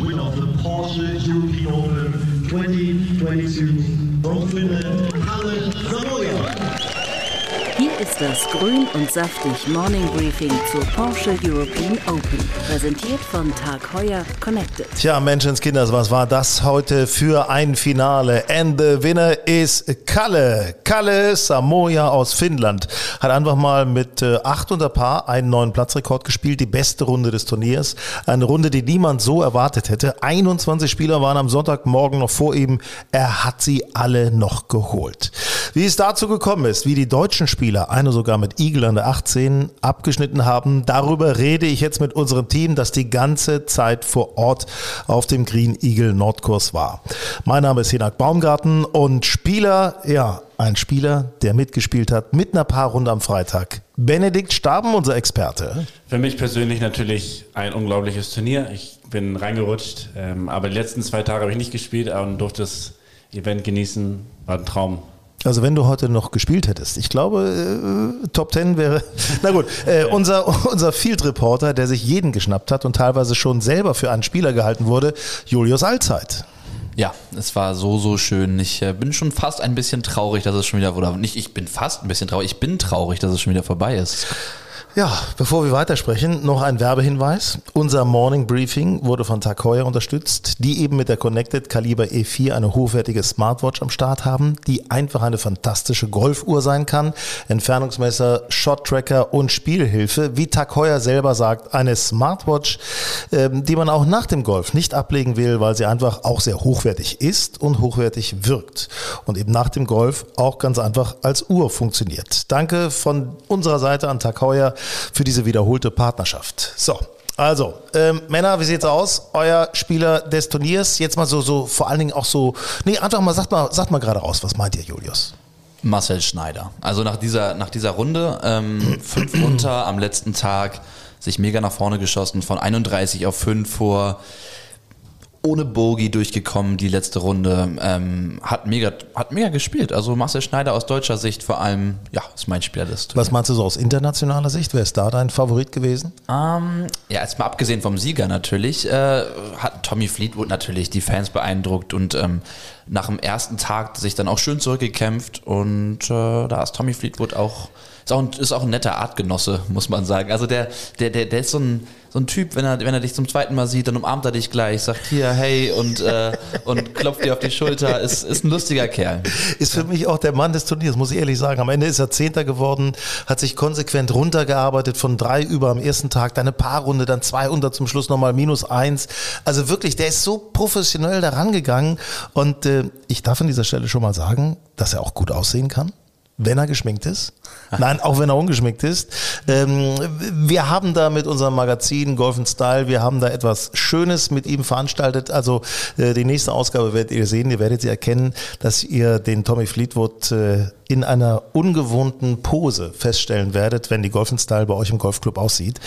Winner of the Porsche European Open 2022 from Finland, Kalle Samoja. Hier ist das Grün und saftig Morning Briefing zur Porsche European Open. Präsentiert von Tag Heuer Connected. Tja, Menschenskinders, was war das heute für ein Finale? And the winner is Kalle. Kalle Samoja aus Finnland hat einfach mal mit 8 unter Paar einen neuen Platzrekord gespielt. Die beste Runde des Turniers. Eine Runde, die niemand so erwartet hätte. 21 Spieler waren am Sonntagmorgen noch vor ihm. Er hat sie alle noch geholt. Wie es dazu gekommen ist, wie die deutschen Spieler Spieler, eine sogar mit Eagle an der 18, abgeschnitten haben. Darüber rede ich jetzt mit unserem Team, das die ganze Zeit vor Ort auf dem Green Eagle Nordkurs war. Mein Name ist Hinak Baumgarten und Spieler, ja, ein Spieler, der mitgespielt hat mit einer Paarrunde am Freitag. Benedikt Staben, unser Experte. Für mich persönlich natürlich ein unglaubliches Turnier. Ich bin reingerutscht, ähm, aber die letzten zwei Tage habe ich nicht gespielt und durfte das Event genießen. War ein Traum. Also wenn du heute noch gespielt hättest, ich glaube, äh, Top Ten wäre. Na gut, äh, unser, unser Field Reporter, der sich jeden geschnappt hat und teilweise schon selber für einen Spieler gehalten wurde, Julius Allzeit. Ja, es war so, so schön. Ich äh, bin schon fast ein bisschen traurig, dass es schon wieder, oder nicht, ich bin fast ein bisschen traurig, ich bin traurig, dass es schon wieder vorbei ist. Ja, bevor wir weitersprechen, noch ein Werbehinweis. Unser Morning Briefing wurde von Heuer unterstützt, die eben mit der Connected Kaliber E4 eine hochwertige Smartwatch am Start haben, die einfach eine fantastische Golfuhr sein kann. Entfernungsmesser, Shot Tracker und Spielhilfe. Wie Heuer selber sagt, eine Smartwatch, ähm, die man auch nach dem Golf nicht ablegen will, weil sie einfach auch sehr hochwertig ist und hochwertig wirkt. Und eben nach dem Golf auch ganz einfach als Uhr funktioniert. Danke von unserer Seite an Heuer für diese wiederholte Partnerschaft. So, also, ähm, Männer, wie sieht's aus? Euer Spieler des Turniers, jetzt mal so, so, vor allen Dingen auch so, nee, einfach mal, sagt mal, sagt mal gerade raus, was meint ihr, Julius? Marcel Schneider. Also nach dieser, nach dieser Runde, ähm, fünf unter am letzten Tag, sich mega nach vorne geschossen, von 31 auf 5 vor ohne Bogie durchgekommen, die letzte Runde. Ähm, hat, mega, hat mega gespielt. Also Marcel Schneider aus deutscher Sicht vor allem, ja, ist mein Spieler des Was meinst du so aus internationaler Sicht? Wer ist da dein Favorit gewesen? Ähm, ja, jetzt mal abgesehen vom Sieger natürlich, äh, hat Tommy Fleetwood natürlich die Fans beeindruckt und ähm, nach dem ersten Tag sich dann auch schön zurückgekämpft und äh, da ist Tommy Fleetwood auch ist auch, ein, ist auch ein netter Artgenosse, muss man sagen. Also der, der, der, der ist so ein, so ein Typ, wenn er, wenn er dich zum zweiten Mal sieht, dann umarmt er dich gleich, sagt hier, hey und, äh, und klopft dir auf die Schulter. Ist, ist ein lustiger Kerl. Ist für mich auch der Mann des Turniers, muss ich ehrlich sagen. Am Ende ist er Zehnter geworden, hat sich konsequent runtergearbeitet von drei über am ersten Tag, dann eine Paarrunde, dann zwei unter zum Schluss nochmal minus eins. Also wirklich, der ist so professionell daran gegangen und äh, ich darf an dieser Stelle schon mal sagen, dass er auch gut aussehen kann wenn er geschminkt ist. Nein, auch wenn er ungeschminkt ist. Ähm, wir haben da mit unserem Magazin Golf Style, wir haben da etwas Schönes mit ihm veranstaltet. Also äh, die nächste Ausgabe werdet ihr sehen, ihr werdet sie erkennen, dass ihr den Tommy Fleetwood äh, in einer ungewohnten Pose feststellen werdet, wenn die Golf Style bei euch im Golfclub aussieht.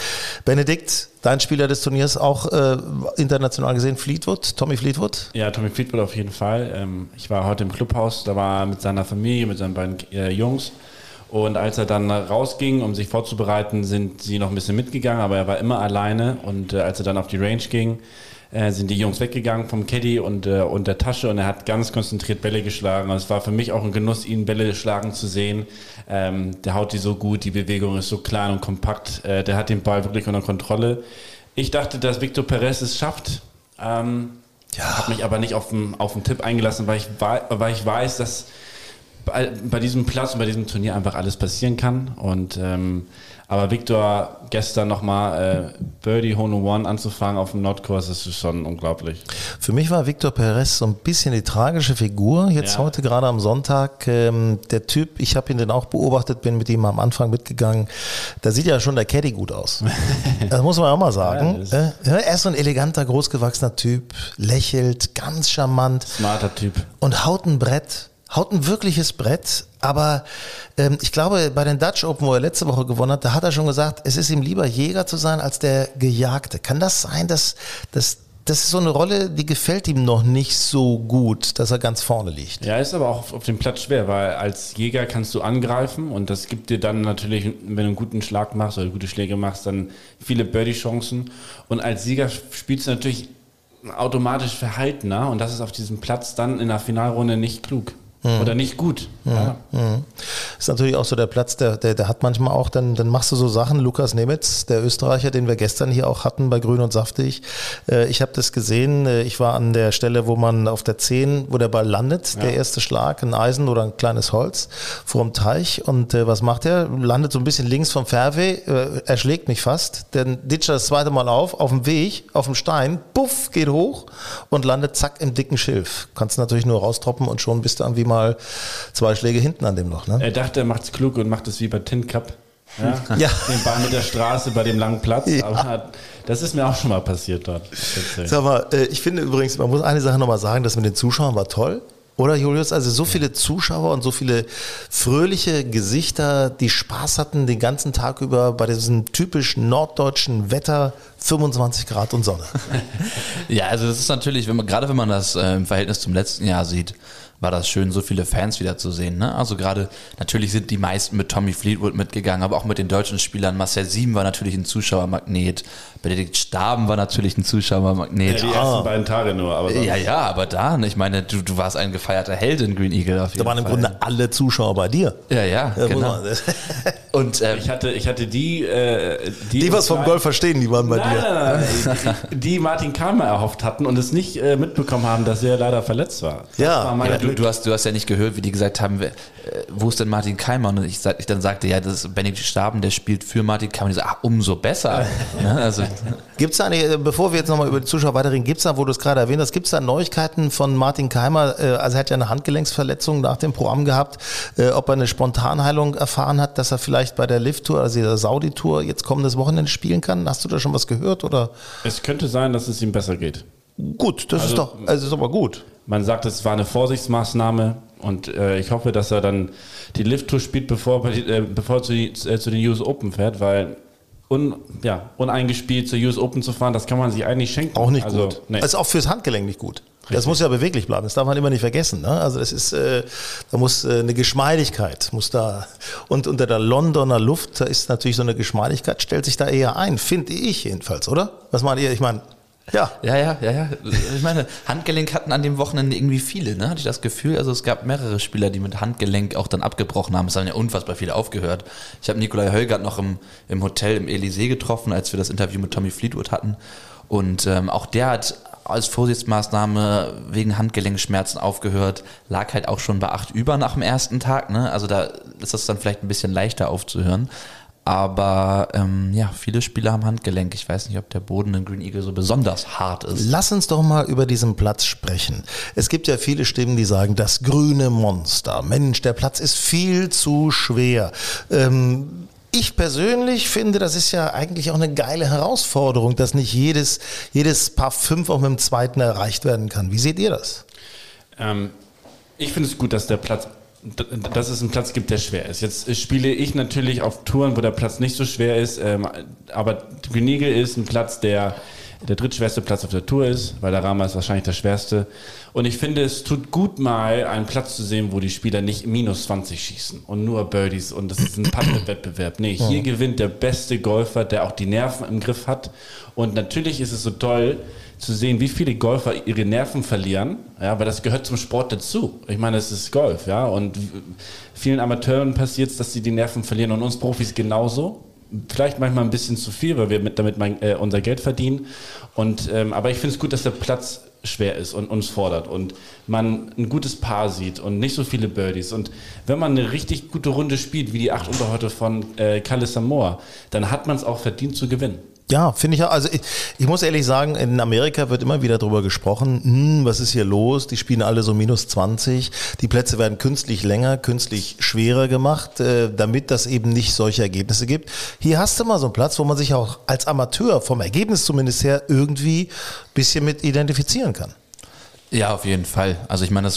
Benedikt, dein Spieler des Turniers auch äh, international gesehen, Fleetwood, Tommy Fleetwood? Ja, Tommy Fleetwood auf jeden Fall. Ähm, ich war heute im Clubhaus, da war er mit seiner Familie, mit seinen beiden äh, Jungs. Und als er dann rausging, um sich vorzubereiten, sind sie noch ein bisschen mitgegangen, aber er war immer alleine. Und äh, als er dann auf die Range ging, äh, sind die Jungs weggegangen vom Caddy und, äh, und der Tasche und er hat ganz konzentriert Bälle geschlagen. Also es war für mich auch ein Genuss, ihn Bälle schlagen zu sehen. Ähm, der haut die so gut, die Bewegung ist so klein und kompakt. Äh, der hat den Ball wirklich unter Kontrolle. Ich dachte, dass Victor Perez es schafft. Ähm, ja. Habe mich aber nicht auf den, auf den Tipp eingelassen, weil ich, weil ich weiß, dass bei, bei diesem Platz und bei diesem Turnier einfach alles passieren kann. Und ähm, aber Victor gestern nochmal äh, Birdie Hole One anzufangen auf dem Nordkurs, das ist schon unglaublich. Für mich war Victor Perez so ein bisschen die tragische Figur. Jetzt Ja. heute gerade am Sonntag. Ähm, der Typ, ich habe ihn dann auch beobachtet, bin mit ihm am Anfang mitgegangen. Da sieht ja schon der Caddy gut aus. Das muss man auch mal sagen. Ja, Äh, er ist so ein eleganter, großgewachsener Typ, lächelt, ganz charmant Smarter Typ. und haut ein Brett, haut ein wirkliches Brett. Aber ähm, ich glaube, bei den Dutch Open, wo er letzte Woche gewonnen hat, da hat er schon gesagt, es ist ihm lieber Jäger zu sein als der Gejagte. Kann das sein, dass, dass das ist so eine Rolle, die gefällt ihm noch nicht so gut, dass er ganz vorne liegt? Ja, ist aber auch auf, dem Platz schwer, weil als Jäger kannst du angreifen und das gibt dir dann natürlich, wenn du einen guten Schlag machst oder gute Schläge machst, dann viele Birdie-Chancen. Und als Sieger spielst du natürlich automatisch verhaltener und das ist auf diesem Platz dann in der Finalrunde nicht klug. Oder nicht gut. Ja. Ist natürlich auch so der Platz, der, der, der hat manchmal auch, dann, dann machst du so Sachen. Lukas Nemitz, der Österreicher, den wir gestern hier auch hatten bei Grün und Saftig. Äh, ich habe das gesehen. Äh, ich war an der Stelle, wo man auf der 10, wo der Ball landet, der erste Schlag, ein Eisen oder ein kleines Holz vor dem Teich. Und äh, was macht er? Landet so ein bisschen links vom Fairway, äh, er schlägt mich fast. Dann ditcht er das zweite Mal auf, auf dem Weg, auf dem Stein, puff, geht hoch und landet zack im dicken Schilf. Kannst natürlich nur raustroppen und schon bist du irgendwie mal zwei Schläge hinten an dem noch. Ne? Er dachte, er macht's klug und macht es wie bei Tin Cup. Ja, Ja. Den Ball mit der Straße bei dem langen Platz. Aber das ist mir auch schon mal passiert dort. Sag mal, äh, ich finde übrigens, man muss eine Sache nochmal sagen, das mit den Zuschauern war toll. Oder Julius? Also so viele Zuschauer und so viele fröhliche Gesichter, die Spaß hatten den ganzen Tag über bei diesem typisch norddeutschen Wetter, 25 Grad und Sonne. Ja, also das ist natürlich, wenn man, gerade wenn man das äh, im Verhältnis zum letzten Jahr sieht, war das schön, so viele Fans wieder zu sehen. Ne? Also gerade, natürlich sind die meisten mit Tommy Fleetwood mitgegangen, aber auch mit den deutschen Spielern. Marcel Sieben war natürlich ein Zuschauermagnet. Benedikt Staben war natürlich ein Zuschauermagnet. Ja, die ersten beiden Tage nur. Aber sonst- Ja, ja, aber da, ne, ich meine, du, du warst ein gefeierter Held in Green Eagle auf jeden Da waren im Fall. Grunde alle Zuschauer bei dir. Ja, ja, Ja, genau. Und ähm, Ich hatte, ich hatte die, äh, die, Die was vom Golf verstehen, die waren bei Nein, dir. nein, nein, die, die Martin Kalmer erhofft hatten und es nicht äh, mitbekommen haben, dass er leider verletzt war. Das Ja. war Ja, du, du, hast, du hast ja nicht gehört, wie die gesagt haben, äh, wo ist denn Martin Keimer? Und ich, ich dann sagte, ja, das ist Benedikt Staben, der spielt für Martin Keimer. Und die sagen, ach, umso besser. ne? also, Gibt es da, eine, bevor wir jetzt nochmal über die Zuschauer weiterreden, gibt es da, wo du es gerade erwähnt hast, gibt es da Neuigkeiten von Martin Keimer? Äh, Also er hat ja eine Handgelenksverletzung nach dem Programm gehabt, äh, ob er eine Spontanheilung erfahren hat, dass er vielleicht bei der Lift-Tour, also der Saudi-Tour, jetzt kommendes Wochenende spielen kann. Hast du da schon was gehört? Oder? Es könnte sein, dass es ihm besser geht. Gut, das ist Also- doch, also ist aber gut. Man sagt, es war eine Vorsichtsmaßnahme und äh, ich hoffe, dass er dann die Lift-Tour spielt, bevor, er äh, bevor er zu, äh, zu den US Open fährt, weil un, ja, uneingespielt zur US Open zu fahren, das kann man sich eigentlich schenken. Auch nicht also, gut. Nee. Also auch fürs Handgelenk nicht gut. Das Richtig. muss ja beweglich bleiben. Das darf man immer nicht vergessen. Ne? Also das ist, äh, da muss äh, eine Geschmeidigkeit muss da und unter der Londoner Luft da ist natürlich so eine Geschmeidigkeit stellt sich da eher ein, finde ich jedenfalls, oder? Was meint ihr? Ich meine, ja, ja, ja, ja, ja. Ich meine, Handgelenk hatten an dem Wochenende irgendwie viele, ne? Hatte ich das Gefühl. Also es gab mehrere Spieler, die mit Handgelenk auch dann abgebrochen haben. Es haben ja unfassbar viele aufgehört. Ich habe Nikolai Hölgert noch im, im Hotel im Elysee getroffen, als wir das Interview mit Tommy Fleetwood hatten. Und ähm, auch der hat als Vorsichtsmaßnahme wegen Handgelenkschmerzen aufgehört, lag halt auch schon bei 8 über nach dem ersten Tag. Ne? Also da ist das dann vielleicht ein bisschen leichter aufzuhören. Aber ähm, ja, viele Spieler haben Handgelenk. Ich weiß nicht, ob der Boden in Green Eagle so besonders hart ist. Lass uns doch mal über diesen Platz sprechen. Es gibt ja viele Stimmen, die sagen, das grüne Monster. Mensch, der Platz ist viel zu schwer. Ähm, ich persönlich finde, das ist ja eigentlich auch eine geile Herausforderung, dass nicht jedes, jedes Paar fünf auch mit dem zweiten erreicht werden kann. Wie seht ihr das? Ähm, ich finde es gut, dass der Platz, dass es einen Platz gibt, der schwer ist. Jetzt spiele ich natürlich auf Touren, wo der Platz nicht so schwer ist, ähm, aber Green Eagle ist ein Platz, der der drittschwerste Platz auf der Tour ist, weil der Rama ist wahrscheinlich der schwerste. Und ich finde, es tut gut mal, einen Platz zu sehen, wo die Spieler nicht minus 20 schießen und nur Birdies und das ist ein Paddle-Wettbewerb. Nee, hier gewinnt der beste Golfer, der auch die Nerven im Griff hat. Und natürlich ist es so toll, zu sehen, wie viele Golfer ihre Nerven verlieren, ja, weil das gehört zum Sport dazu. Ich meine, es ist Golf, ja, und vielen Amateuren passiert es, dass sie die Nerven verlieren und uns Profis genauso. Vielleicht manchmal ein bisschen zu viel, weil wir mit, damit mein, äh, unser Geld verdienen. Und, ähm, aber ich finde es gut, dass der Platz schwer ist und uns fordert und man ein gutes Paar sieht und nicht so viele Birdies. Und wenn man eine richtig gute Runde spielt, wie die acht unter heute von äh, Kalle Samoa, dann hat man es auch verdient zu gewinnen. Ja, finde ich. Also ich, ich, muss ehrlich sagen, in Amerika wird immer wieder darüber gesprochen, hm, was ist hier los? Die spielen alle so minus 20. Die Plätze werden künstlich länger, künstlich schwerer gemacht, äh, damit das eben nicht solche Ergebnisse gibt. Hier hast du mal so einen Platz, wo man sich auch als Amateur vom Ergebnis zumindest her irgendwie bisschen mit identifizieren kann. Ja, auf jeden Fall. Also ich meine,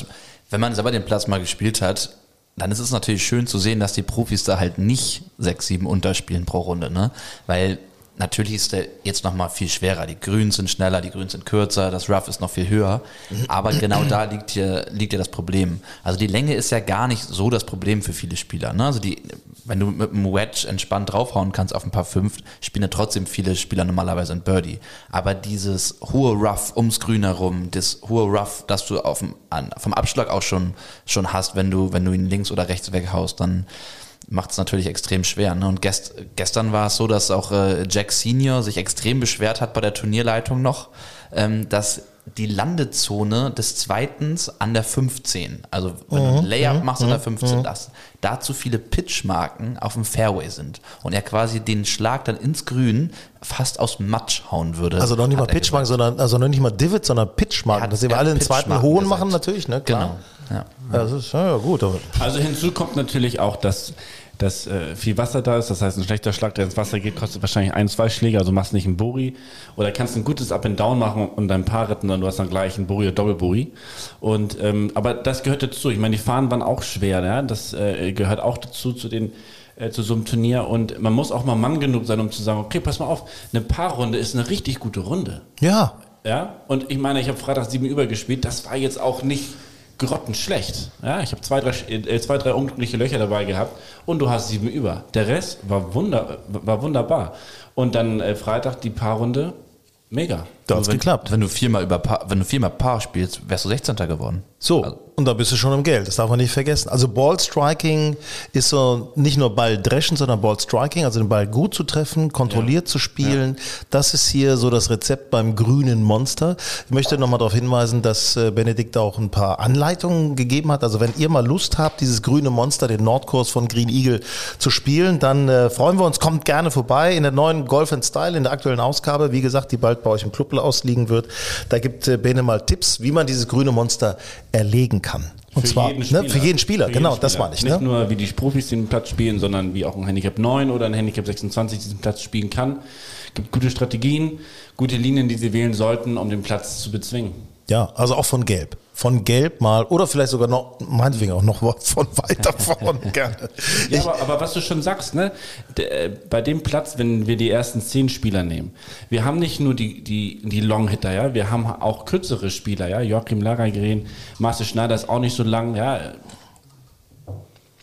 wenn man selber den Platz mal gespielt hat, dann ist es natürlich schön zu sehen, dass die Profis da halt nicht sechs, sieben unterspielen pro Runde, ne? Weil Natürlich ist der jetzt noch mal viel schwerer. Die Grüns sind schneller, die Grüns sind kürzer, das Rough ist noch viel höher. Aber genau da liegt hier, liegt ja das Problem. Also die Länge ist ja gar nicht so das Problem für viele Spieler. Ne? Also die, wenn du mit einem Wedge entspannt draufhauen kannst auf ein paar fünf, spielen ja trotzdem viele Spieler normalerweise ein Birdie. Aber dieses hohe Rough ums Grün herum, das hohe Rough, das du auf dem, vom Abschlag auch schon, schon hast, wenn du, wenn du ihn links oder rechts weghaust, dann, macht es natürlich extrem schwer. Ne? Und gest, gestern war es so, dass auch äh, Jack Senior sich extrem beschwert hat bei der Turnierleitung noch, ähm, dass die Landezone des Zweitens an der 15, also wenn du ein mhm. Layup mhm. machst an der 15, mhm. dass da zu viele Pitchmarken auf dem Fairway sind und er quasi den Schlag dann ins Grün fast aus Matsch hauen würde. Also noch nicht mal Pitchmarken, sondern also noch nicht mal Divot, sondern Pitchmarken, dass wir alle den zweiten hohen gesagt. machen natürlich, ne? Klar. Genau. Ja. Das ist ja gut. Also hinzu kommt natürlich auch, dass dass äh, viel Wasser da ist. Das heißt, ein schlechter Schlag, der ins Wasser geht, kostet wahrscheinlich ein, zwei Schläge. Also machst nicht einen Buri. Oder kannst ein gutes Up and Down machen und dein Paar retten, dann du hast dann gleich einen Buri oder Doppelburi. Und ähm, aber das gehört dazu. Ich meine, die Fahnen waren auch schwer. Ja? Das äh, gehört auch dazu zu den äh, zu so einem Turnier und man muss auch mal Mann genug sein, um zu sagen, okay, pass mal auf, eine Paarrunde ist eine richtig gute Runde. Ja. Ja, und ich meine, ich habe Freitag sieben übergespielt, das war jetzt auch nicht grottenschlecht. Ja, ich habe zwei drei, äh, zwei, drei unglückliche Löcher dabei gehabt und du hast sieben über. Der Rest war, wunder, war wunderbar. Und dann äh, Freitag die Paarrunde, mega. Da hat's geklappt. Wenn du viermal über Paar, wenn du viermal Paar spielst, wärst du 16. geworden. So. Also. Und da bist du schon im Geld. Das darf man nicht vergessen. Also Ball Striking ist so nicht nur Ball dreschen, sondern Ball Striking, also den Ball gut zu treffen, kontrolliert ja. zu spielen. Ja. Das ist hier so das Rezept beim grünen Monster. Ich möchte nochmal darauf hinweisen, dass äh, Benedikt auch ein paar Anleitungen gegeben hat. Also wenn ihr mal Lust habt, dieses grüne Monster, den Nordkurs von Green Eagle zu spielen, dann äh, freuen wir uns. Kommt gerne vorbei in der neuen Golf and Style, in der aktuellen Ausgabe. Wie gesagt, die bald bei euch im Club ausliegen wird. Da gibt äh, Bene mal Tipps, wie man dieses grüne Monster erlegen kann. Und für zwar jeden ne, für jeden Spieler, für genau, jeden das war nicht. Nicht ne? nur wie die Profis den Platz spielen, sondern wie auch ein Handicap 9 oder ein Handicap 26 diesen Platz spielen kann. Es gibt gute Strategien, gute Linien, die sie wählen sollten, um den Platz zu bezwingen. Ja, also auch von Gelb von Gelb mal oder vielleicht sogar noch, meinetwegen auch noch von weiter vorn gerne. ja, aber, aber, was du schon sagst, ne, äh, bei dem Platz, wenn wir die ersten zehn Spieler nehmen, wir haben nicht nur die, die, die Long-Hitter, ja, wir haben auch kürzere Spieler, ja, Joachim Lagergren, Marcel Schneider ist auch nicht so lang, ja.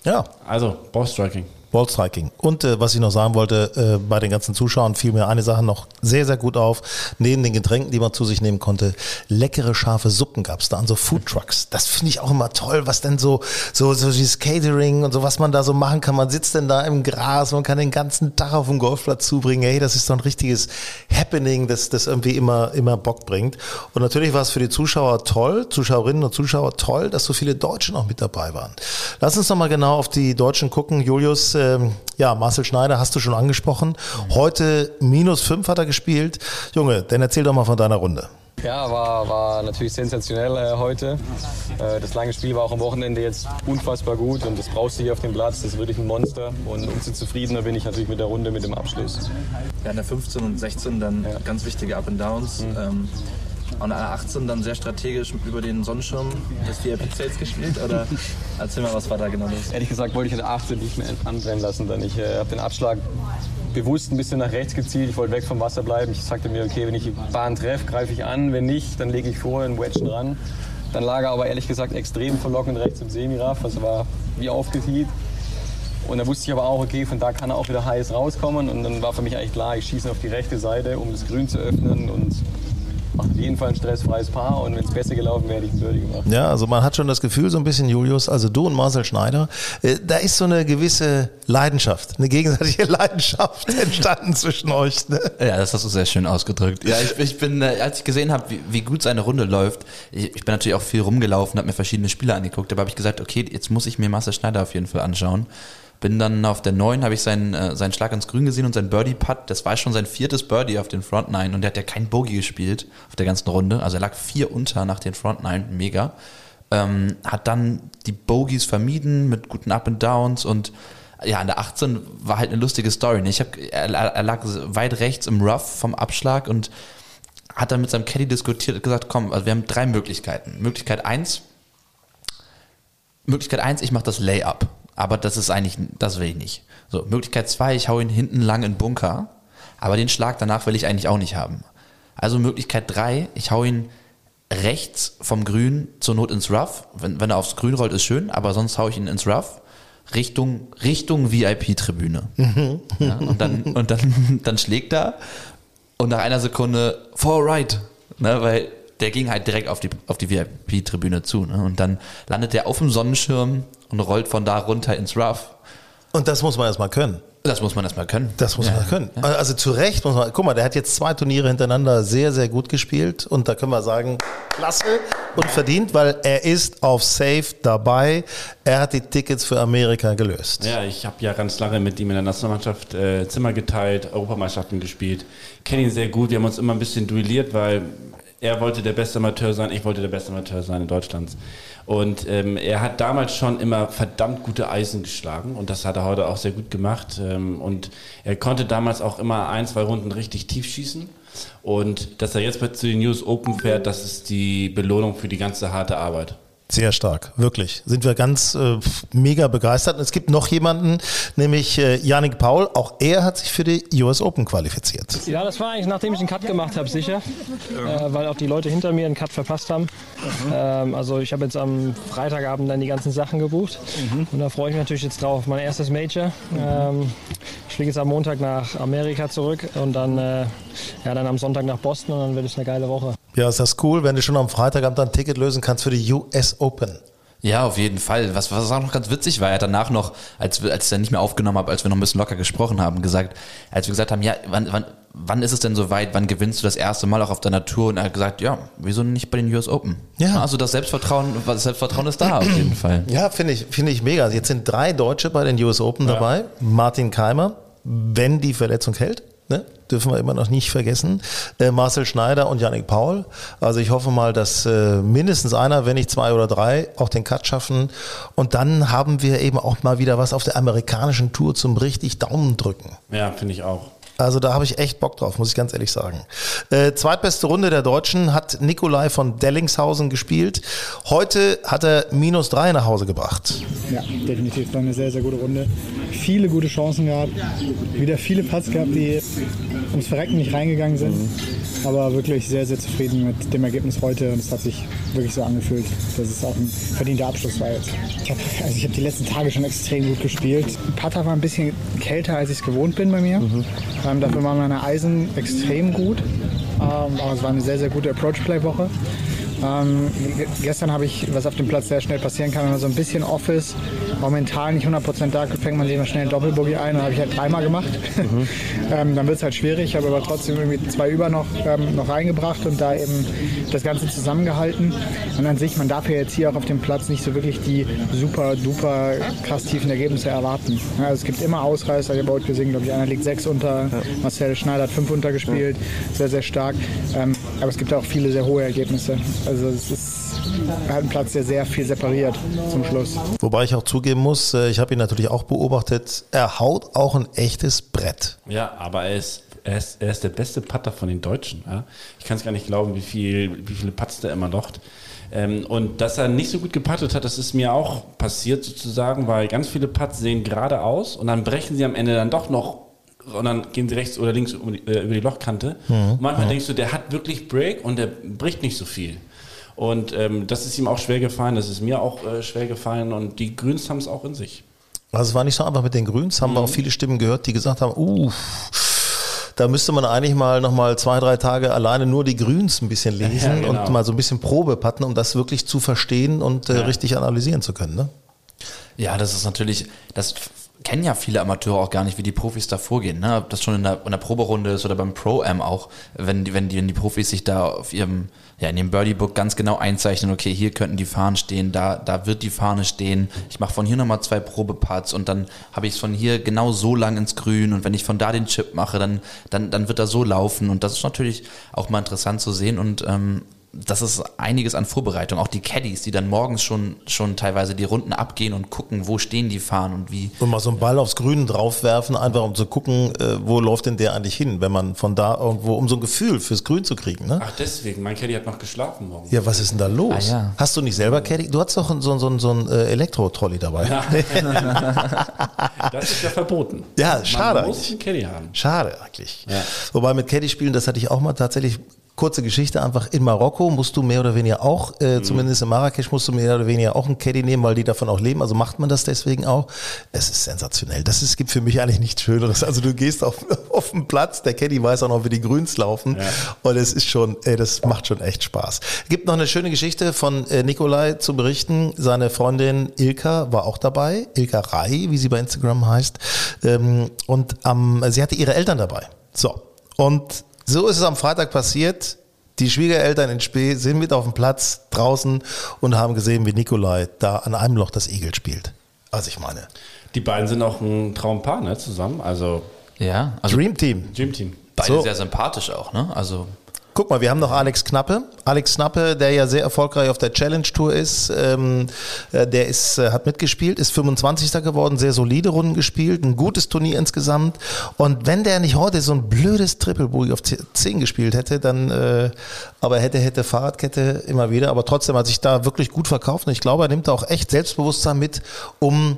Ja. Also, Ballstriking. Ballstriking. Und äh, was ich noch sagen wollte, äh, bei den ganzen Zuschauern fiel mir eine Sache noch sehr, sehr gut auf. Neben den Getränken, die man zu sich nehmen konnte, leckere, scharfe Suppen gab es da an so Food Trucks. Das finde ich auch immer toll, was denn so, so, so dieses Catering und so, was man da so machen kann. Man sitzt denn da im Gras, man kann den ganzen Tag auf dem Golfplatz zubringen. Hey, das ist so ein richtiges Happening, das, das irgendwie immer, immer Bock bringt. Und natürlich war es für die Zuschauer toll, Zuschauerinnen und Zuschauer toll, dass so viele Deutsche noch mit dabei waren. Lass uns noch mal genau auf die Deutschen gucken. Julius, ähm, ja, Marcel Schneider hast du schon angesprochen. Heute minus fünf hat er gespielt. Junge, dann erzähl doch mal von deiner Runde. Ja, war, war natürlich sensationell äh, heute. Äh, das lange Spiel war auch am Wochenende jetzt unfassbar gut und das brauchst du hier auf dem Platz. Das ist wirklich ein Monster und umso zufriedener bin ich natürlich mit der Runde, mit dem Abschluss. Ja, in der 15 und 16 dann ja. ganz wichtige Up and Downs. Mhm. Ähm, und an 18 dann sehr strategisch über den Sonnenschirm das VIP Sales gespielt? Oder erzähl mal, was war da genau los? Ehrlich gesagt wollte ich an der 18 nicht mehr anbrennen lassen. Denn ich äh, habe den Abschlag bewusst ein bisschen nach rechts gezielt. Ich wollte weg vom Wasser bleiben. Ich sagte mir, okay, wenn ich die Bahn treffe, greife ich an. Wenn nicht, dann lege ich vorher einen Wedgen ran. Dann lag er aber ehrlich gesagt extrem verlockend rechts im Semiraff. Also war wie aufgetiet. Und da wusste ich aber auch, okay, von da kann er auch wieder heiß rauskommen. Und dann war für mich eigentlich klar, ich schieße auf die rechte Seite, um das Grün zu öffnen. Und auf jeden Fall ein stressfreies Paar und wenn es besser gelaufen wäre, hätte ich ein Birdie gemacht. Ja, also man hat schon das Gefühl, so ein bisschen, Julius, also du und Marcel Schneider, äh, da ist so eine gewisse Leidenschaft, eine gegenseitige Leidenschaft entstanden zwischen euch. Ne? Ja, das hast du sehr schön ausgedrückt. Ja, ich, ich bin, äh, als ich gesehen habe, wie, wie gut seine Runde läuft, ich, ich bin natürlich auch viel rumgelaufen, habe mir verschiedene Spiele angeguckt, aber habe ich gesagt, okay, jetzt muss ich mir Marcel Schneider auf jeden Fall anschauen. Bin dann auf der 9, habe ich seinen, äh, seinen Schlag ins Grün gesehen und sein Birdie-Putt. Das war schon sein viertes Birdie auf den Front 9 und der hat ja kein Bogey gespielt auf der ganzen Runde. Also er lag vier unter nach den Front 9, mega. Ähm, hat dann die Bogies vermieden mit guten Up and Downs und ja, an der 18 war halt eine lustige Story. ne? Ich hab, er, er lag weit rechts im Rough vom Abschlag und hat dann mit seinem Caddy diskutiert und gesagt, komm, also wir haben drei Möglichkeiten. Möglichkeit eins, Möglichkeit eins, ich mache das Layup. Aber das ist eigentlich, das will ich nicht. So, Möglichkeit zwei, ich hau ihn hinten lang in den Bunker. Aber den Schlag danach will ich eigentlich auch nicht haben. Also Möglichkeit drei, ich hau ihn rechts vom Grün zur Not ins Rough. Wenn, wenn er aufs Grün rollt, ist schön, aber sonst hau ich ihn ins Rough. Richtung, Richtung VIP-Tribüne. Ja, und dann, und dann, dann schlägt er und nach einer Sekunde four right. Ne, weil der ging halt direkt auf die, auf die VIP-Tribüne zu. Ne? Und dann landet er auf dem Sonnenschirm und rollt von da runter ins Rough. Und das muss man erstmal können. Das muss man erstmal können. Das muss Ja. man können. Also zu Recht muss man, guck mal, der hat jetzt zwei Turniere hintereinander sehr, sehr gut gespielt und da können wir sagen, klasse und verdient, weil er ist auf Safe dabei. Er hat die Tickets für Amerika gelöst. Ja, ich habe ja ganz lange mit ihm in der Nationalmannschaft äh, Zimmer geteilt, Europameisterschaften gespielt. Kenne ihn sehr gut. Wir haben uns immer ein bisschen duelliert, weil er wollte der beste Amateur sein, ich wollte der beste Amateur sein in Deutschland. Und ähm, er hat damals schon immer verdammt gute Eisen geschlagen und das hat er heute auch sehr gut gemacht. Ähm, und er konnte damals auch immer ein, zwei Runden richtig tief schießen. Und dass er jetzt zu den News Open fährt, das ist die Belohnung für die ganze harte Arbeit. Sehr stark, wirklich. Sind wir ganz äh, mega begeistert. Und es gibt noch jemanden, nämlich äh, Yannick Paul. Auch er hat sich für die US Open qualifiziert. Ja, das war eigentlich nachdem ich einen Cut gemacht habe, sicher. Äh, weil auch die Leute hinter mir einen Cut verpasst haben. Ähm, also ich habe jetzt am Freitagabend dann die ganzen Sachen gebucht. Und da freue ich mich natürlich jetzt drauf. Mein erstes Major. Ähm, ich fliege jetzt am Montag nach Amerika zurück und dann, äh, ja, dann am Sonntag nach Boston und dann wird es eine geile Woche. Ja, ist das cool, wenn du schon am Freitagabend ein Ticket lösen kannst für die US Open. Ja, auf jeden Fall. Was, was auch noch ganz witzig war, er hat danach noch, als, als ich dann nicht mehr aufgenommen habe, als wir noch ein bisschen locker gesprochen haben, gesagt, als wir gesagt haben, ja, wann, wann, wann ist es denn soweit, wann gewinnst du das erste Mal auch auf deiner Tour? Und er hat gesagt, ja, wieso nicht bei den US Open? Ja. Also das Selbstvertrauen, das Selbstvertrauen ist da auf jeden Fall. Ja, finde ich, finde ich mega. Jetzt sind drei Deutsche bei den US Open dabei. Martin Keimer, wenn die Verletzung hält, ne? dürfen wir immer noch nicht vergessen. Äh, Marcel Schneider und Yannick Paul. Also ich hoffe mal, dass äh, mindestens einer, wenn nicht zwei oder drei, auch den Cut schaffen. Und dann haben wir eben auch mal wieder was auf der amerikanischen Tour zum richtig Daumen drücken. Ja, finde ich auch. Also da habe ich echt Bock drauf, muss ich ganz ehrlich sagen. Äh, zweitbeste Runde der Deutschen hat Nikolai von Dellingshausen gespielt. Heute hat er minus drei nach Hause gebracht. Ja, definitiv. War eine sehr, sehr gute Runde. Viele gute Chancen gehabt. Wieder viele Putts gehabt, die ums Verrecken nicht reingegangen sind. Aber wirklich sehr, sehr zufrieden mit dem Ergebnis heute. Und es hat sich wirklich so angefühlt, dass es auch ein verdienter Abschluss war jetzt. Ich habe also ich hab die letzten Tage schon extrem gut gespielt. Putter war ein bisschen kälter, als ich es gewohnt bin bei mir. Ähm, dafür waren meine Eisen extrem gut. Ähm, aber es war eine sehr, sehr gute Approach-Play-Woche. Ähm, ge- gestern habe ich, was auf dem Platz sehr schnell passieren kann, wenn man so ein bisschen off ist, auch mental nicht 100% da, fängt man sich immer schnell einen Doppelbogey ein. Das habe ich halt dreimal gemacht. ähm, dann wird es halt schwierig. Ich habe aber trotzdem irgendwie zwei über noch, ähm, noch reingebracht und da eben das Ganze zusammengehalten. Und an sich, man darf ja jetzt hier auch auf dem Platz nicht so wirklich die super, duper krass tiefen Ergebnisse erwarten. Ja, also es gibt immer Ausreißer. Ich habe heute gesehen, glaube ich, einer liegt sechs unter, Marcel Schneider hat fünf unter gespielt. Sehr, sehr stark. Ähm, aber es gibt auch viele sehr hohe Ergebnisse. Also es ist halt ein Platz, der sehr viel separiert zum Schluss. Wobei ich auch zugeben muss, äh, ich habe ihn natürlich auch beobachtet, er haut auch ein echtes Brett. Ja, aber er ist, er ist, er ist der beste Putter von den Deutschen. Ja? Ich kann es gar nicht glauben, wie, viel, wie viele Putts der immer locht. Ähm, und dass er nicht so gut geputtet hat, das ist mir auch passiert sozusagen, weil ganz viele Putts sehen gerade aus und dann brechen sie am Ende dann doch noch und dann gehen sie rechts oder links über die, äh, über die Lochkante. Und manchmal denkst du, der hat wirklich Break und der bricht nicht so viel. Und ähm, das ist ihm auch schwer gefallen, das ist mir auch äh, schwer gefallen und die Grüns haben es auch in sich. Also es war nicht so einfach mit den Grüns, haben wir auch viele Stimmen gehört, die gesagt haben, uh, Da müsste man eigentlich mal noch mal zwei, drei Tage alleine nur die Grüns ein bisschen lesen Ja, genau. und mal so ein bisschen Probe patten, um das wirklich zu verstehen und äh, richtig analysieren zu können. Ne? Ja, das ist natürlich, das kennen ja viele Amateure auch gar nicht, wie die Profis da vorgehen. Ne? Ob das schon in der, in der Proberunde ist oder beim Pro-Am auch, wenn die, wenn, die, wenn die Profis sich da auf ihrem, ja, in ihrem Birdie-Book ganz genau einzeichnen, okay, hier könnten die Fahnen stehen, da, da wird die Fahne stehen. Ich mache von hier nochmal zwei Probeparts und dann habe ich es von hier genau so lang ins Grün und wenn ich von da den Chip mache, dann, dann, dann wird er so laufen und das ist natürlich auch mal interessant zu sehen und ähm, das ist einiges an Vorbereitung. Auch die Caddies, die dann morgens schon, schon teilweise die Runden abgehen und gucken, wo stehen die Fahnen und wie. Und mal so einen Ball aufs Grün draufwerfen, einfach um zu gucken, äh, wo läuft denn der eigentlich hin, wenn man von da irgendwo, um so ein Gefühl fürs Grün zu kriegen. Ne? Ach, deswegen. Mein Caddy hat noch geschlafen morgen. Ja, was ist denn da los? Ah, ja. Hast du nicht selber Caddy? Du hast doch so, so, so ein äh, Elektro-Trolley dabei. Das ist ja verboten. Ja, schade Man muss einen Caddy haben. Schade eigentlich. Ja. Wobei mit Caddy spielen, das hatte ich auch mal tatsächlich. Kurze Geschichte, einfach in Marokko musst du mehr oder weniger auch, äh, Mhm. zumindest in Marrakesch musst du mehr oder weniger auch einen Caddy nehmen, weil die davon auch leben. Also macht man das deswegen auch. Es ist sensationell. Das ist, gibt für mich eigentlich nichts Schöneres. Also du gehst auf, auf den Platz, der Caddy weiß auch noch, wie die Grüns laufen. Und es ist schon, ey, das macht schon echt Spaß. Gibt noch eine schöne Geschichte von äh, Nikolai zu berichten. Seine Freundin Ilka war auch dabei. Ilka Rai, wie sie bei Instagram heißt. Ähm, und am, sie hatte ihre Eltern dabei. So. Und so ist es am Freitag passiert. Die Schwiegereltern in Spee sind mit auf dem Platz draußen und haben gesehen, wie Nikolai da an einem Loch das Igel spielt. Also ich meine, Die beiden sind auch ein Traumpaar, ne, zusammen. Also, Ja, also Dream Team. Dream Team. beide So. sehr sympathisch auch, ne? Also Guck mal, wir haben noch Alex Knappe. Alex Knappe, der ja sehr erfolgreich auf der Challenge Tour ist, ähm, äh, der ist, äh, hat mitgespielt, ist 25. geworden, sehr solide Runden gespielt, ein gutes Turnier insgesamt. Und wenn der nicht heute so ein blödes Triple Bogey auf 10 gespielt hätte, dann, äh, aber hätte, hätte Fahrradkette immer wieder. Aber trotzdem hat sich da wirklich gut verkauft. Und ich glaube, er nimmt da auch echt Selbstbewusstsein mit, um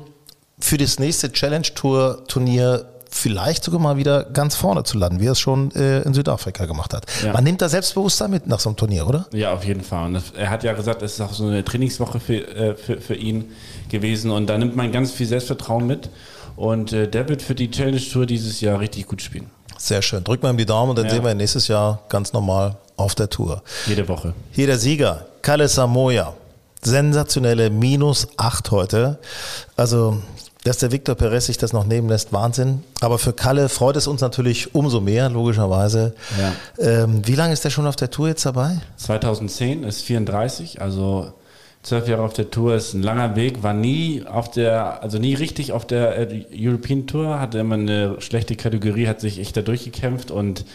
für das nächste Challenge Tour Turnier vielleicht sogar mal wieder ganz vorne zu landen, wie er es schon äh, in Südafrika gemacht hat. Ja. Man nimmt da Selbstbewusstsein mit nach so einem Turnier, oder? Ja, auf jeden Fall. Und er hat ja gesagt, es ist auch so eine Trainingswoche für, äh, für, für ihn gewesen. Und da nimmt man ganz viel Selbstvertrauen mit. Und äh, der wird für die Challenge Tour dieses Jahr richtig gut spielen. Sehr schön. Drück mal ihm die Daumen und dann Ja. sehen wir ihn nächstes Jahr ganz normal auf der Tour. Jede Woche. Hier der Sieger, Kalle Samoya. Sensationelle Minus 8 heute. Also, dass der Victor Perez sich das noch nehmen lässt, Wahnsinn. Aber für Kalle freut es uns natürlich umso mehr, logischerweise. Ja. Ähm, wie lange ist der schon auf der Tour jetzt dabei? 2010 ist 34, also zwölf Jahre auf der Tour ist ein langer Weg, war nie auf der, also nie richtig auf der äh, European Tour, hatte immer eine schlechte Kategorie, hat sich echt da durchgekämpft und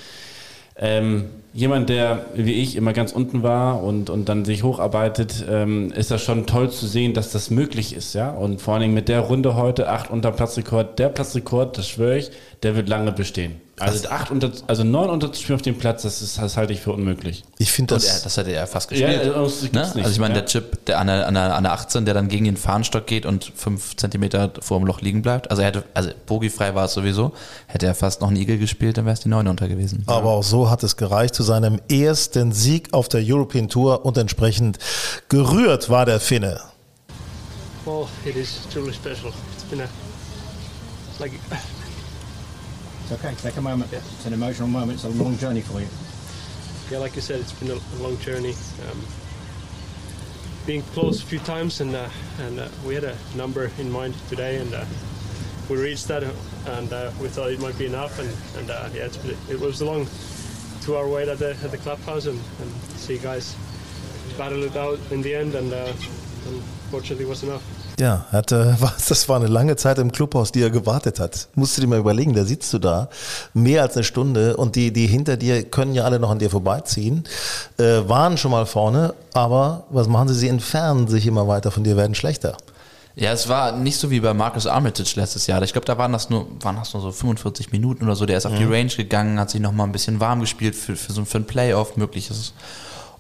ähm, jemand, der wie ich immer ganz unten war und, und dann sich hocharbeitet, ähm, ist das schon toll zu sehen, dass das möglich ist, ja. Und vor allen Dingen mit der Runde heute, acht unter Platzrekord, der Platzrekord, das schwöre ich, der wird lange bestehen. Also acht unter, also neun unterzuspielen auf dem Platz, das ist, das halte ich für unmöglich. Ich finde das. er, das hätte er fast Ja, gespielt. das gibt's ne? nicht, Also ich meine, ja. der Chip, der an der, an, der, an der 18, der dann gegen den Fahnenstock geht und fünf Zentimeter vor dem Loch liegen bleibt. Also er hätte, also bogiefrei war es sowieso. Hätte er fast noch einen Igel gespielt, dann wäre es die 9 unter gewesen. Aber auch so hat es gereicht zu seinem ersten Sieg auf der European Tour und entsprechend gerührt war der Finne. Well, it is truly special. It's been a like It's okay, take a moment. It's an emotional moment. It's a long journey for you. yeah, like I said, it's been a, long journey. Um, being close a few times, and uh, and uh, we had a number in mind today, and uh, we reached that, and uh, we thought it might be enough, and and uh, yeah, it's been, it was a long two-hour wait at the at the clubhouse, and, and see guys battle it out in the end, and uh, unfortunately, was enough. Ja, hatte, was, das war eine lange Zeit im Clubhaus, die er gewartet hat. Musst du dir mal überlegen, da sitzt du da, mehr als eine Stunde und die, die hinter dir können ja alle noch an dir vorbeiziehen, äh, waren schon mal vorne, aber was machen sie? Sie entfernen sich immer weiter von dir, werden schlechter. Ja, es war nicht so wie bei Marcus Armitage letztes Jahr. Ich glaube, da waren das nur, waren das nur so 45 Minuten oder so. Der ist auf die Mhm. Range gegangen, hat sich nochmal ein bisschen warm gespielt für, für so für ein Playoff mögliches.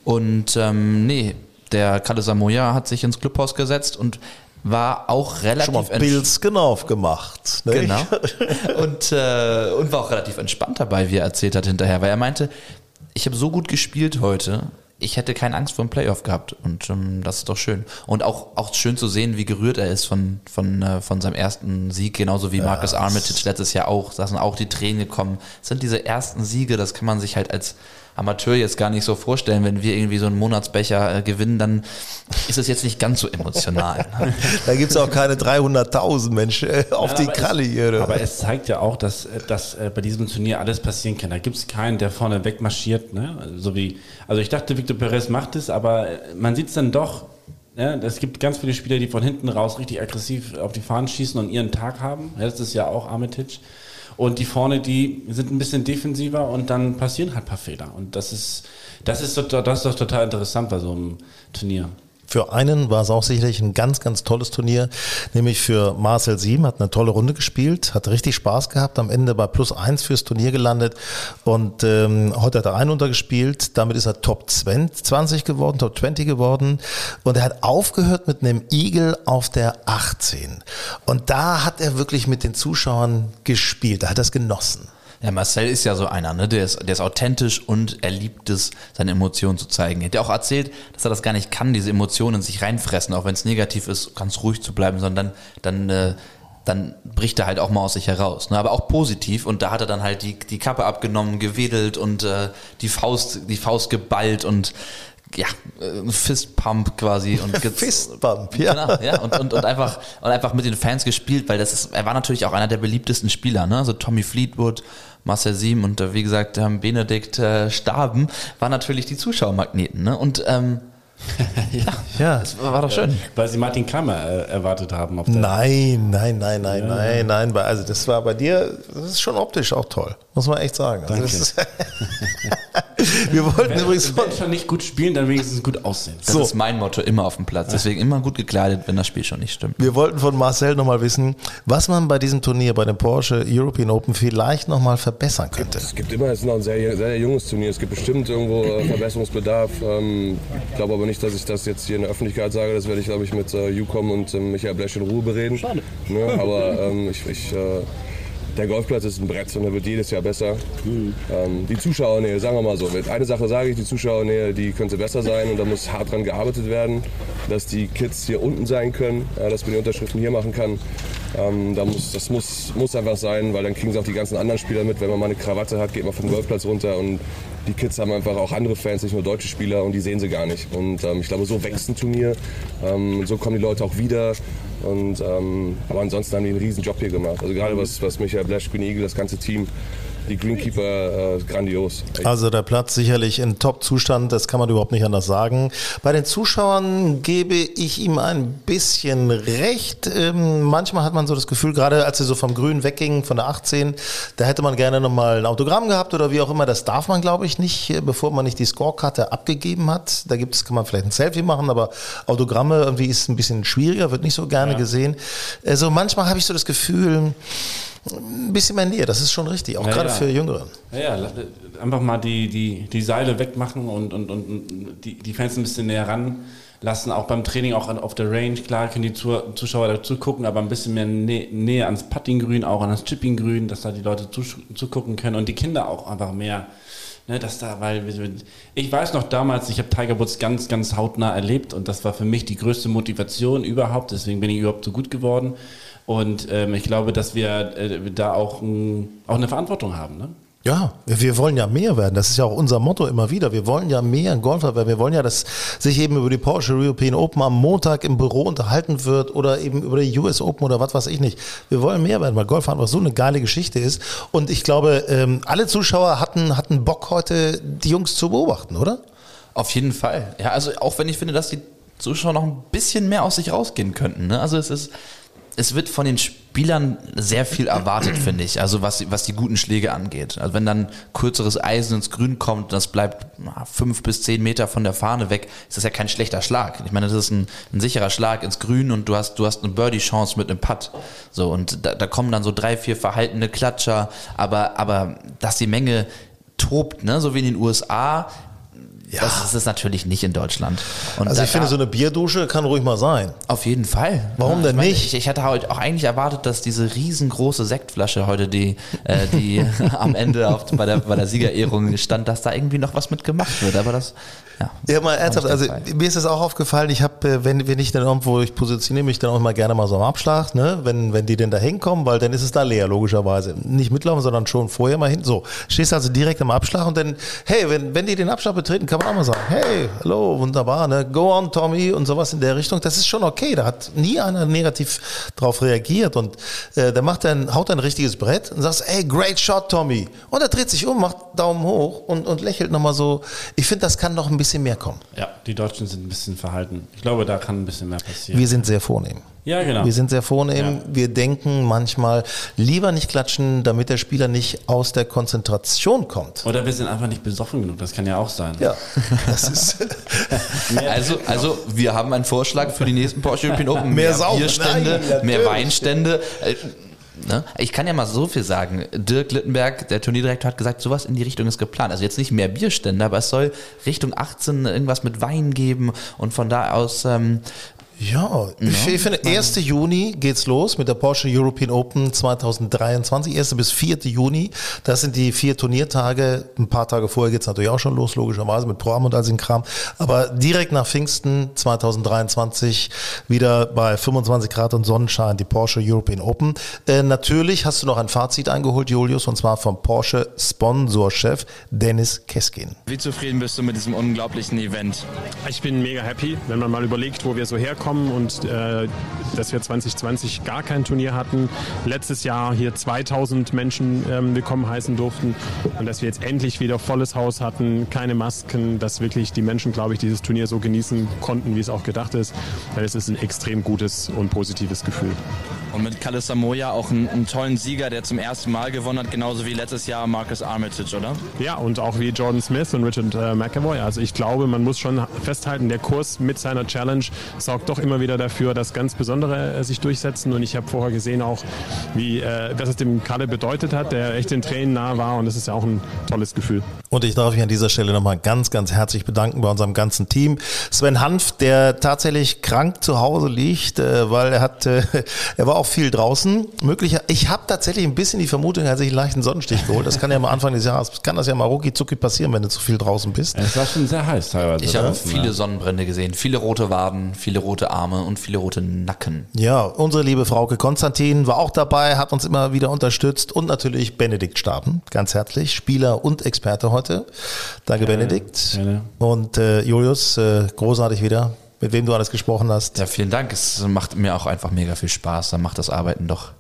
Und ähm, nee, der Kalle Samoya hat sich ins Clubhaus gesetzt und war auch relativ Schon mal Bills genau gemacht. Ne? Genau. Und, äh, und war auch relativ entspannt dabei, wie er erzählt hat hinterher, weil er meinte, ich habe so gut gespielt heute, ich hätte keine Angst vor dem Playoff gehabt und ähm, das ist doch schön. Und auch, auch schön zu sehen, wie gerührt er ist von, von, äh, von seinem ersten Sieg, genauso wie Marcus Armitage letztes Jahr auch. Da sind auch die Tränen gekommen. Das sind diese ersten Siege, das kann man sich halt als Amateur jetzt gar nicht so vorstellen. Wenn wir irgendwie so einen Monatsbecher äh, gewinnen, dann ist es jetzt nicht ganz so emotional. ne? Da gibt es auch keine 300.000 Menschen äh, auf Ja, die Kralle hier. du. Aber es zeigt ja auch, dass, äh, dass äh, bei diesem Turnier alles passieren kann. Da gibt es keinen, der vorne wegmarschiert. Ne? So wie, also ich dachte, Victor Perez macht es, aber man sieht es dann doch. Ja, es gibt ganz viele Spieler, die von hinten raus richtig aggressiv auf die Fahnen schießen und ihren Tag haben. Das ist ja auch Armitage. Und die vorne, die sind ein bisschen defensiver und dann passieren halt ein paar Fehler. Und das ist, das ist, das ist doch total interessant bei so einem Turnier. Für einen war es auch sicherlich ein ganz, ganz tolles Turnier, nämlich für Marcel Sieben, hat eine tolle Runde gespielt, hat richtig Spaß gehabt, am Ende bei plus eins fürs Turnier gelandet und ähm, heute hat er ein untergespielt, damit ist er Top 20 geworden, Top 20 geworden und er hat aufgehört mit einem Eagle auf der 18 und da hat er wirklich mit den Zuschauern gespielt, da hat er es genossen. Ja, Marcel ist ja so einer, ne? Der ist, der ist authentisch und er liebt es, seine Emotionen zu zeigen. Er hat ja auch erzählt, dass er das gar nicht kann, diese Emotionen in sich reinfressen, auch wenn es negativ ist, ganz ruhig zu bleiben, sondern dann, dann, äh, dann bricht er halt auch mal aus sich heraus. Ne? Aber auch positiv und da hat er dann halt die, die Kappe abgenommen, gewedelt und äh, die Faust, die Faust geballt und ja, äh, Fistpump quasi und Fistbump, ja. Genau, ja, und, und, und, einfach, und einfach mit den Fans gespielt, weil das ist, er war natürlich auch einer der beliebtesten Spieler, ne? Also Tommy Fleetwood, Marcel Siem und äh, wie gesagt, Benedikt äh, Staben waren natürlich die Zuschauermagneten, ne? Und ähm, Ja. das war, war doch schön. Weil sie Martin Kammer äh, erwartet haben. Auf der Nein, nein, nein, nein, nein, nein. Bei- Also das war bei dir, das ist schon optisch auch toll, muss man echt sagen. Also das ist, wir wollten Wenn, übrigens wenn schon nicht gut spielen, dann wenigstens gut aussehen. Das So. ist mein Motto immer auf dem Platz. Deswegen immer gut gekleidet, wenn das Spiel schon nicht stimmt. wir wollten von Marcel nochmal wissen, was man bei diesem Turnier, bei dem Porsche European Open vielleicht nochmal verbessern könnte. Es gibt immer, ist noch ein sehr, sehr junges Turnier. Es gibt bestimmt irgendwo äh, Verbesserungsbedarf. Ähm, ich glaube aber nicht, dass ich das jetzt hier in der Öffentlichkeit sage. Das werde ich, glaube ich, mit äh, Ucom und ähm, Michael Blesch in Ruhe bereden. Schade. Ne? Aber ähm, ich, ich, äh, der Golfplatz ist ein Brett und er wird jedes Jahr besser. Ähm, die Zuschauernähe, sagen wir mal so. Eine Sache sage ich, die Zuschauernähe, die könnte besser sein und da muss hart dran gearbeitet werden, dass die Kids hier unten sein können, ja, dass man die Unterschriften hier machen kann. Ähm, da muss, das muss, muss einfach sein, weil dann kriegen sie auch die ganzen anderen Spieler mit. Wenn man mal eine Krawatte hat, geht man vom Golfplatz runter und die Kids haben einfach auch andere Fans, nicht nur deutsche Spieler und die sehen sie gar nicht. Und ähm, ich glaube, so wächst ein Turnier. Ähm, so kommen die Leute auch wieder. Und, ähm, aber ansonsten haben die einen riesen Job hier gemacht. Also gerade was, was Michael Blash, Green Eagle, das ganze Team, die Greenkeeper, äh, grandios. Also der Platz sicherlich in Top-Zustand, das kann man überhaupt nicht anders sagen. Bei den Zuschauern gebe ich ihm ein bisschen recht. Ähm, manchmal hat man so das Gefühl, gerade als sie so vom Grün weggingen, von der 18, da hätte man gerne nochmal ein Autogramm gehabt oder wie auch immer. Das darf man, glaube ich, nicht, äh, bevor man nicht die Scorekarte abgegeben hat. Da gibt's, kann man vielleicht ein Selfie machen, aber Autogramme irgendwie ist ein bisschen schwieriger, wird nicht so gerne gesehen. Also manchmal habe ich so das Gefühl, ein bisschen mehr Nähe, das ist schon richtig, auch Ja, gerade ja. für Jüngere. Ja, ja, einfach mal die, die, die Seile wegmachen und, und, und die, die Fans ein bisschen näher ranlassen. Auch beim Training, auch auf der Range. Klar können die Zu- Zuschauer dazu gucken, aber ein bisschen mehr Nä Nähe ans Puttinggrün, auch an das Chippinggrün, dass da die Leute zugucken können und die Kinder auch einfach mehr. Ne, dass da, weil ich weiß noch damals, ich habe Tiger Woods ganz, ganz hautnah erlebt und das war für mich die größte Motivation überhaupt. Deswegen bin ich überhaupt so gut geworden. Und ähm, ich glaube, dass wir äh, da auch, ein, auch eine Verantwortung haben. Ne? Ja, wir wollen ja mehr werden. Das ist ja auch unser Motto immer wieder. Wir wollen ja mehr Golfer werden. Wir wollen ja, dass sich eben über die Porsche European Open am Montag im Büro unterhalten wird oder eben über die US Open oder was weiß ich nicht. Wir wollen mehr werden, weil Golf einfach so eine geile Geschichte ist. Und ich glaube, ähm, alle Zuschauer hatten, hatten Bock heute, die Jungs zu beobachten, oder? Auf jeden Fall. Ja, also auch wenn ich finde, dass die Zuschauer noch ein bisschen mehr aus sich rausgehen könnten. Ne? Also es ist, es wird von den Spielern sehr viel erwartet, finde ich. Also was, was die guten Schläge angeht. Also wenn dann kürzeres Eisen ins Grün kommt, das bleibt fünf bis zehn Meter von der Fahne weg, ist das ja kein schlechter Schlag. Ich meine, das ist ein, ein sicherer Schlag ins Grün und du hast, du hast eine Birdie-Chance mit einem Putt. So, und da, da kommen dann so drei, vier verhaltene Klatscher, aber, aber dass die Menge tobt, ne, so wie in den USA, Ja. Das ist es natürlich nicht in Deutschland. Und also ich finde, so eine Bierdusche kann ruhig mal sein. Auf jeden Fall. Warum denn ich meine, nicht? Ich, ich hatte heute auch eigentlich erwartet, dass diese riesengroße Sektflasche heute, die, äh, die am Ende auf, bei, der, bei der Siegerehrung stand, dass da irgendwie noch was mit gemacht wird. Aber das, ja. Ja, mal ernsthaft, also mir ist es auch aufgefallen, ich habe, wenn, wenn ich dann irgendwo, ich positioniere mich dann auch mal gerne mal so am Abschlag, ne, wenn, wenn die denn da hinkommen, weil dann ist es da leer, logischerweise. Nicht mitlaufen, sondern schon vorher mal hin. So, stehst also direkt am Abschlag und dann, hey, wenn, wenn die den Abschlag betreten, kann man auch mal sagen, hey, hallo, wunderbar, ne, go on, Tommy und sowas in der Richtung. Das ist schon okay, da hat nie einer negativ drauf reagiert und äh, der macht dann, haut ein richtiges Brett und sagt, hey, great shot, Tommy. Und er dreht sich um, macht Daumen hoch und, und lächelt nochmal so. Ich finde, das kann noch ein bisschen mehr kommen. Ja, die Deutschen sind ein bisschen verhalten. Ich glaube, da kann ein bisschen mehr passieren. Wir sind sehr vornehm. Ja, genau. Wir sind sehr vornehm. Ja. Wir denken manchmal lieber nicht klatschen, damit der Spieler nicht aus der Konzentration kommt. Oder wir sind einfach nicht besoffen genug, das kann ja auch sein. Ja, Also, also wir haben einen Vorschlag für die nächsten Porsche European Open. Mehr saufen. Bierstände, Nein, mehr Weinstände. Äh, Ne? Ich kann ja mal so viel sagen. Dirk Littenberg, der Turnierdirektor, hat gesagt, sowas in die Richtung ist geplant. Also jetzt nicht mehr Bierstände, aber es soll Richtung 18 irgendwas mit Wein geben und von da aus ähm, Ja, ich, ich finde, 1. Juni geht's los mit der Porsche European Open 2023. 1. bis 4. Juni. Das sind die vier Turniertage. Ein paar Tage vorher geht's natürlich auch schon los, logischerweise mit Pro Am und all den Kram. Aber direkt nach Pfingsten 2023 wieder bei 25 Grad und Sonnenschein die Porsche European Open. Äh, natürlich hast du noch ein Fazit eingeholt, Julius, und zwar vom Porsche Sponsorchef Dennis Keskin. Wie zufrieden bist du mit diesem unglaublichen Event? Ich bin mega happy, wenn man mal überlegt, wo wir so herkommen und äh, dass wir 2020 gar kein Turnier hatten. Letztes Jahr hier 2000 Menschen ähm, willkommen heißen durften und dass wir jetzt endlich wieder volles Haus hatten, keine Masken, dass wirklich die Menschen, glaube ich, dieses Turnier so genießen konnten, wie es auch gedacht ist. Dann ist es ein extrem gutes und positives Gefühl. Und mit Kalle Samoya auch einen, einen tollen Sieger, der zum ersten Mal gewonnen hat, genauso wie letztes Jahr Marcus Armitage, oder? Ja, und auch wie Jordan Smith und Richard äh, McAvoy. Also ich glaube, man muss schon festhalten, der Kurs mit seiner Challenge sorgt doch immer wieder dafür, dass ganz Besondere äh, sich durchsetzen. Und ich habe vorher gesehen auch, wie äh, was es dem Kalle bedeutet hat, der echt den Tränen nah war. Und das ist ja auch ein tolles Gefühl. Und ich darf mich an dieser Stelle nochmal ganz, ganz herzlich bedanken bei unserem ganzen Team. Sven Hanf, der tatsächlich krank zu Hause liegt, äh, weil er hat, äh, er war auch viel draußen. Möglicher, ich habe tatsächlich ein bisschen die Vermutung, er hat sich einen leichten Sonnenstich geholt. Das kann ja am Anfang des Jahres, kann das ja mal rucki zucki passieren, wenn du zu viel draußen bist. Es war schon sehr heiß teilweise. ich habe viele ja. Sonnenbrände gesehen, viele rote Waden, viele rote Arme und viele rote Nacken. Ja, unsere liebe Frauke Konstantin war auch dabei, hat uns immer wieder unterstützt und natürlich Benedikt Staben, ganz herzlich, Spieler und Experte heute. Danke Benedikt. gerne. Und äh, Julius, äh, großartig wieder, mit wem du alles gesprochen hast. Ja, vielen Dank. Es macht mir auch einfach mega viel Spaß. Dann macht das Arbeiten doch,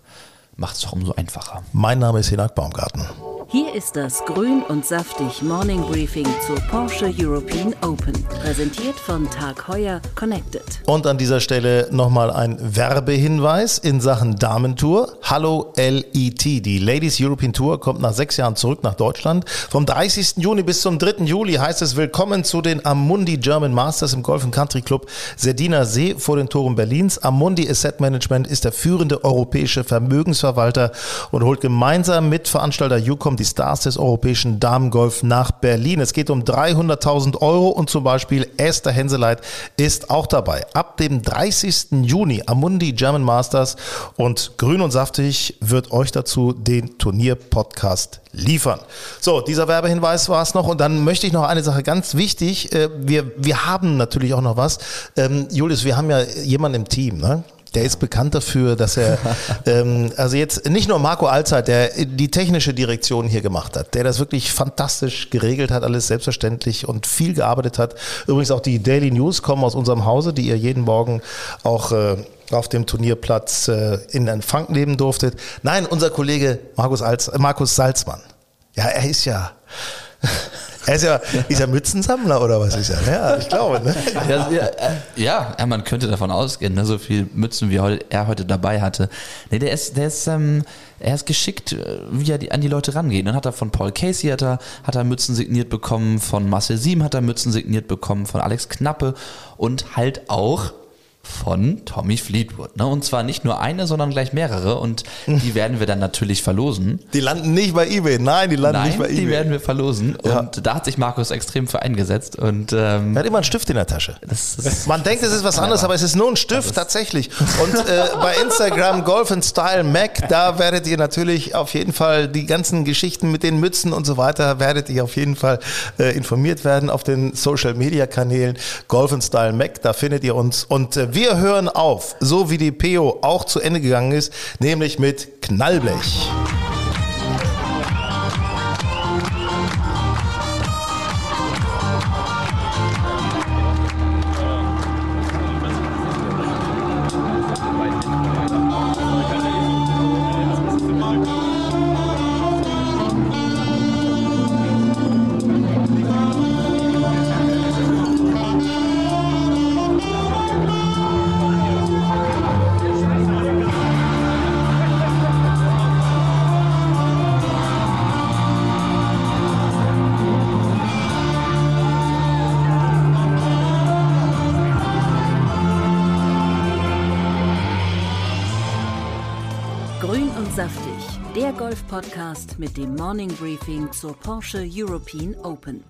macht es doch umso einfacher. Mein Name ist Hinak Baumgarten. Hier ist das Grün und saftig Morning Briefing zur Porsche European Open. Präsentiert von Tag Heuer Connected. Und an dieser Stelle nochmal ein Werbehinweis in Sachen Damentour. Hallo LET. Die Ladies European Tour kommt nach sechs Jahren zurück nach Deutschland. Vom 30. Juni bis zum 3. Juli heißt es Willkommen zu den Amundi German Masters im Golf Country Club Serdiner See vor den Toren Berlins. Amundi Asset Management ist der führende europäische Vermögensverwalter und holt gemeinsam mit Veranstalter Ucom die Stars des europäischen Damengolf nach Berlin. Es geht um 300.000 Euro und zum Beispiel Esther Henseleit ist auch dabei. Ab dem 30. Juni Amundi German Masters und Grün und Saftig wird euch dazu den Turnier-Podcast liefern. So, dieser Werbehinweis war es noch und dann möchte ich noch eine Sache ganz wichtig. Äh, Wir, wir haben natürlich auch noch was. Ähm, Julius, wir haben ja jemanden im Team, ne? Der ist bekannt dafür, dass er, ähm, also jetzt nicht nur Marco Alzeit, der die technische Direktion hier gemacht hat, der das wirklich fantastisch geregelt hat, alles selbstverständlich und viel gearbeitet hat. Übrigens auch die Daily News kommen aus unserem Hause, die ihr jeden Morgen auch äh, auf dem Turnierplatz äh, in Empfang nehmen durftet. Nein, unser Kollege Markus, Alz, Markus Salzmann. Ja, er ist ja, er ist ja, ist ja Mützensammler oder was ist er? Ja, ich glaube. Ne? Ja, ja, äh, man könnte davon ausgehen, ne, so viel Mützen wie er heute dabei hatte. Nee, der ist, der ist, ähm, er ist geschickt, äh, wie er die, an die Leute rangeht. Dann hat er von Paul Casey hat er, hat er Mützen signiert bekommen, von Marcel Sieben hat er Mützen signiert bekommen, von Alex Knappe und halt auch von Tommy Fleetwood. Ne? Und zwar nicht nur eine, sondern gleich mehrere. Und die werden wir dann natürlich verlosen. Die landen nicht bei eBay. Nein, die landen Nein, nicht bei eBay. die werden wir verlosen. Ja. Und da hat sich Markus extrem für eingesetzt. Und ähm, Er hat immer einen Stift in der Tasche. ist Man denkt, es ist was anderes, aber es ist nur ein Stift tatsächlich. Und äh, bei Instagram Golf and Style Mac, da werdet ihr natürlich auf jeden Fall die ganzen Geschichten mit den Mützen und so weiter, werdet ihr auf jeden Fall äh, informiert werden auf den Social Media Kanälen Golf and Style Mac, da findet ihr uns. Und äh, wir hören auf, so wie die PO auch zu Ende gegangen ist, nämlich mit Knallblech. Mit dem Morning Briefing zur Porsche European Open.